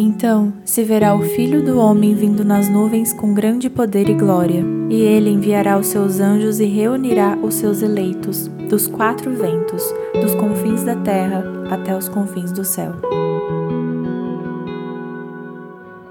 Então se verá o Filho do Homem vindo nas nuvens com grande poder e glória, e ele enviará os seus anjos e reunirá os seus eleitos dos quatro ventos, dos confins da terra até os confins do céu.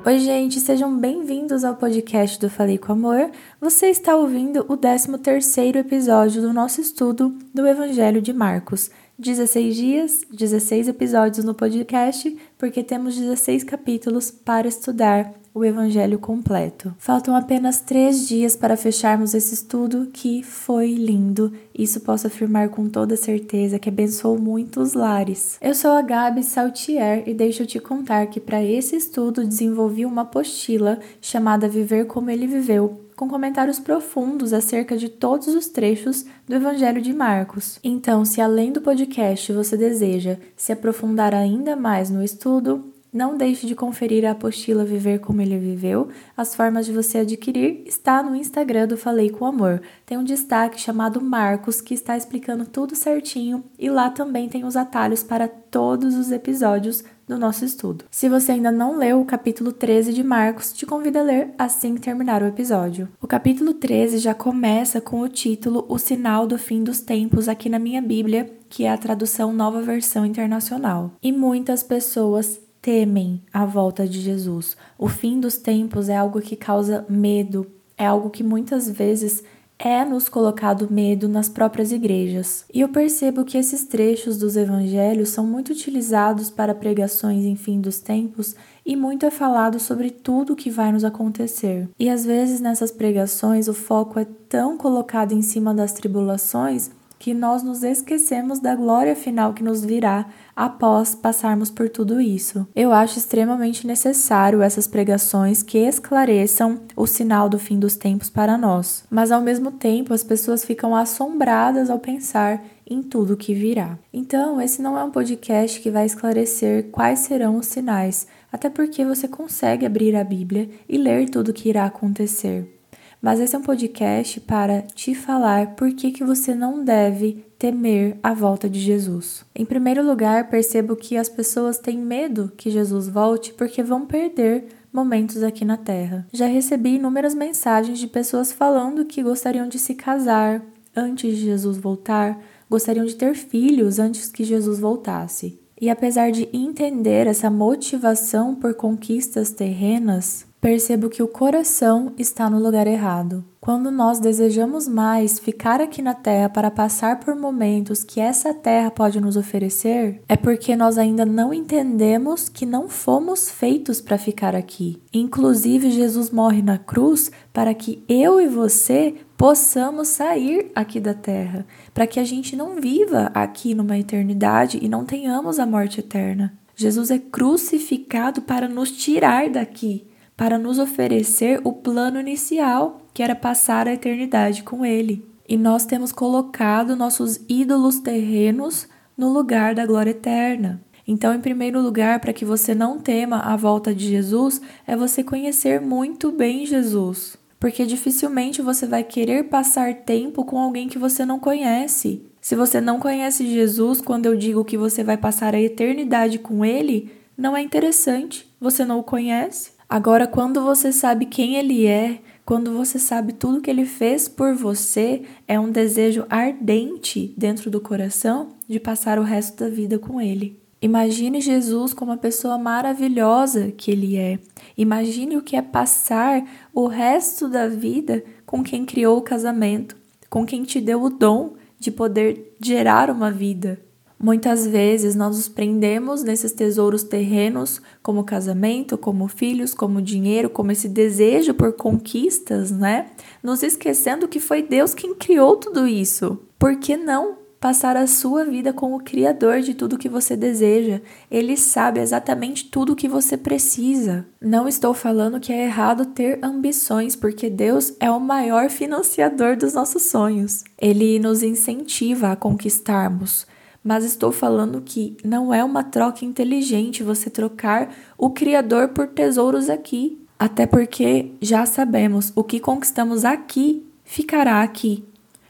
Oi, gente, sejam bem-vindos ao podcast do Falei com Amor. Você está ouvindo o 13º episódio do nosso estudo do Evangelho de Marcos. 16 dias, 16 episódios no podcast, porque temos 16 capítulos para estudar o Evangelho completo. Faltam apenas três dias para fecharmos esse estudo que foi lindo. Isso posso afirmar com toda certeza que abençoou muitos lares. Eu sou a Gabi Saltier e deixo te contar que para esse estudo desenvolvi uma apostila chamada Viver como Ele Viveu com comentários profundos acerca de todos os trechos do Evangelho de Marcos. Então, se além do podcast você deseja se aprofundar ainda mais no estudo, não deixe de conferir a apostila Viver como ele viveu. As formas de você adquirir está no Instagram do Falei com Amor. Tem um destaque chamado Marcos que está explicando tudo certinho e lá também tem os atalhos para todos os episódios do nosso estudo. Se você ainda não leu o capítulo 13 de Marcos, te convido a ler assim que terminar o episódio. O capítulo 13 já começa com o título O Sinal do Fim dos Tempos aqui na minha Bíblia, que é a tradução Nova Versão Internacional. E muitas pessoas temem a volta de Jesus. O fim dos tempos é algo que causa medo, é algo que muitas vezes é nos colocado medo nas próprias igrejas. E eu percebo que esses trechos dos evangelhos são muito utilizados para pregações em fim dos tempos e muito é falado sobre tudo o que vai nos acontecer. E às vezes nessas pregações o foco é tão colocado em cima das tribulações que nós nos esquecemos da glória final que nos virá após passarmos por tudo isso. Eu acho extremamente necessário essas pregações que esclareçam o sinal do fim dos tempos para nós, mas ao mesmo tempo as pessoas ficam assombradas ao pensar em tudo que virá. Então, esse não é um podcast que vai esclarecer quais serão os sinais, até porque você consegue abrir a Bíblia e ler tudo o que irá acontecer mas esse é um podcast para te falar por que, que você não deve temer a volta de Jesus. Em primeiro lugar, percebo que as pessoas têm medo que Jesus volte porque vão perder momentos aqui na Terra. Já recebi inúmeras mensagens de pessoas falando que gostariam de se casar antes de Jesus voltar, gostariam de ter filhos antes que Jesus voltasse. E apesar de entender essa motivação por conquistas terrenas, percebo que o coração está no lugar errado. Quando nós desejamos mais ficar aqui na Terra para passar por momentos que essa Terra pode nos oferecer, é porque nós ainda não entendemos que não fomos feitos para ficar aqui. Inclusive, Jesus morre na cruz para que eu e você possamos sair aqui da Terra, para que a gente não viva aqui numa eternidade e não tenhamos a morte eterna. Jesus é crucificado para nos tirar daqui para nos oferecer o plano inicial, que era passar a eternidade com Ele. E nós temos colocado nossos ídolos terrenos no lugar da glória eterna. Então, em primeiro lugar, para que você não tema a volta de Jesus, é você conhecer muito bem Jesus. Porque dificilmente você vai querer passar tempo com alguém que você não conhece. Se você não conhece Jesus, quando eu digo que você vai passar a eternidade com ele, não é interessante. Você não o conhece. Agora, quando você sabe quem ele é, quando você sabe tudo que ele fez por você, é um desejo ardente dentro do coração de passar o resto da vida com ele. Imagine Jesus como a pessoa maravilhosa que ele é. Imagine o que é passar o resto da vida com quem criou o casamento, com quem te deu o dom de poder gerar uma vida. Muitas vezes nós nos prendemos nesses tesouros terrenos, como casamento, como filhos, como dinheiro, como esse desejo por conquistas, né? Nos esquecendo que foi Deus quem criou tudo isso. Por que não passar a sua vida com o Criador de tudo que você deseja? Ele sabe exatamente tudo o que você precisa. Não estou falando que é errado ter ambições, porque Deus é o maior financiador dos nossos sonhos. Ele nos incentiva a conquistarmos mas estou falando que não é uma troca inteligente você trocar o Criador por tesouros aqui. Até porque já sabemos o que conquistamos aqui ficará aqui.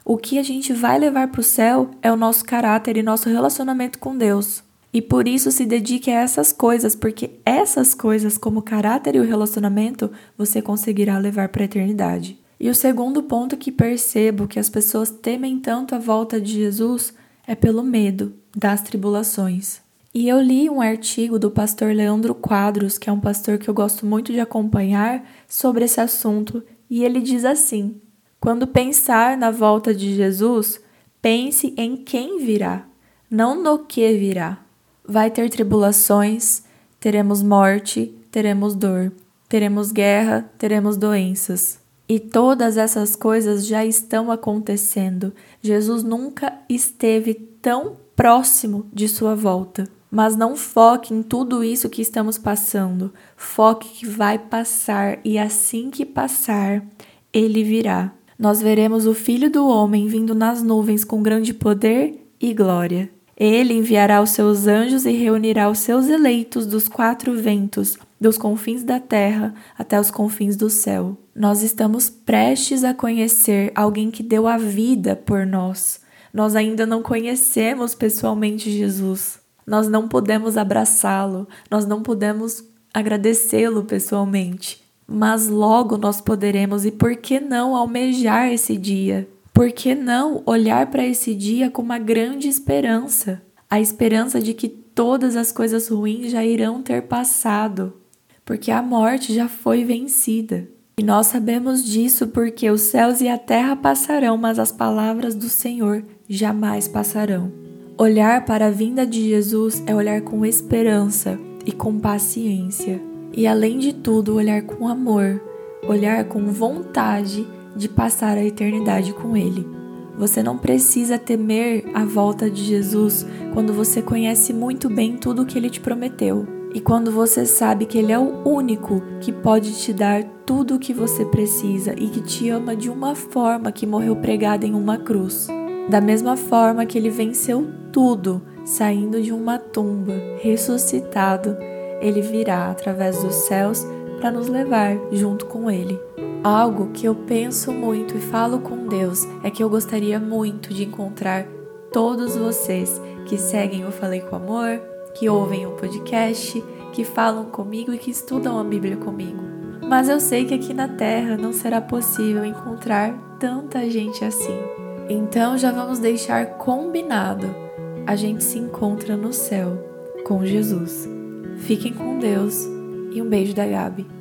O que a gente vai levar para o céu é o nosso caráter e nosso relacionamento com Deus. E por isso se dedique a essas coisas, porque essas coisas, como o caráter e o relacionamento, você conseguirá levar para a eternidade. E o segundo ponto que percebo que as pessoas temem tanto a volta de Jesus é pelo medo das tribulações. E eu li um artigo do pastor Leandro Quadros, que é um pastor que eu gosto muito de acompanhar, sobre esse assunto, e ele diz assim: Quando pensar na volta de Jesus, pense em quem virá, não no que virá. Vai ter tribulações, teremos morte, teremos dor, teremos guerra, teremos doenças. E todas essas coisas já estão acontecendo. Jesus nunca esteve tão próximo de sua volta. Mas não foque em tudo isso que estamos passando. Foque que vai passar e assim que passar, ele virá. Nós veremos o Filho do Homem vindo nas nuvens com grande poder e glória. Ele enviará os seus anjos e reunirá os seus eleitos dos quatro ventos, dos confins da terra até os confins do céu. Nós estamos prestes a conhecer alguém que deu a vida por nós. Nós ainda não conhecemos pessoalmente Jesus nós não podemos abraçá-lo, nós não podemos agradecê-lo pessoalmente, mas logo nós poderemos e por que não almejar esse dia? Por que não olhar para esse dia com uma grande esperança? A esperança de que todas as coisas ruins já irão ter passado, porque a morte já foi vencida. E nós sabemos disso porque os céus e a terra passarão, mas as palavras do Senhor jamais passarão. Olhar para a vinda de Jesus é olhar com esperança e com paciência. E além de tudo, olhar com amor, olhar com vontade de passar a eternidade com Ele. Você não precisa temer a volta de Jesus quando você conhece muito bem tudo o que Ele te prometeu. E quando você sabe que Ele é o único que pode te dar tudo o que você precisa e que te ama de uma forma que morreu pregada em uma cruz. Da mesma forma que ele venceu tudo, saindo de uma tumba, ressuscitado, ele virá através dos céus para nos levar junto com ele. Algo que eu penso muito e falo com Deus é que eu gostaria muito de encontrar todos vocês que seguem o Falei com Amor, que ouvem o podcast, que falam comigo e que estudam a Bíblia comigo. Mas eu sei que aqui na Terra não será possível encontrar tanta gente assim. Então já vamos deixar combinado. A gente se encontra no céu com Jesus. Fiquem com Deus e um beijo da Gabi.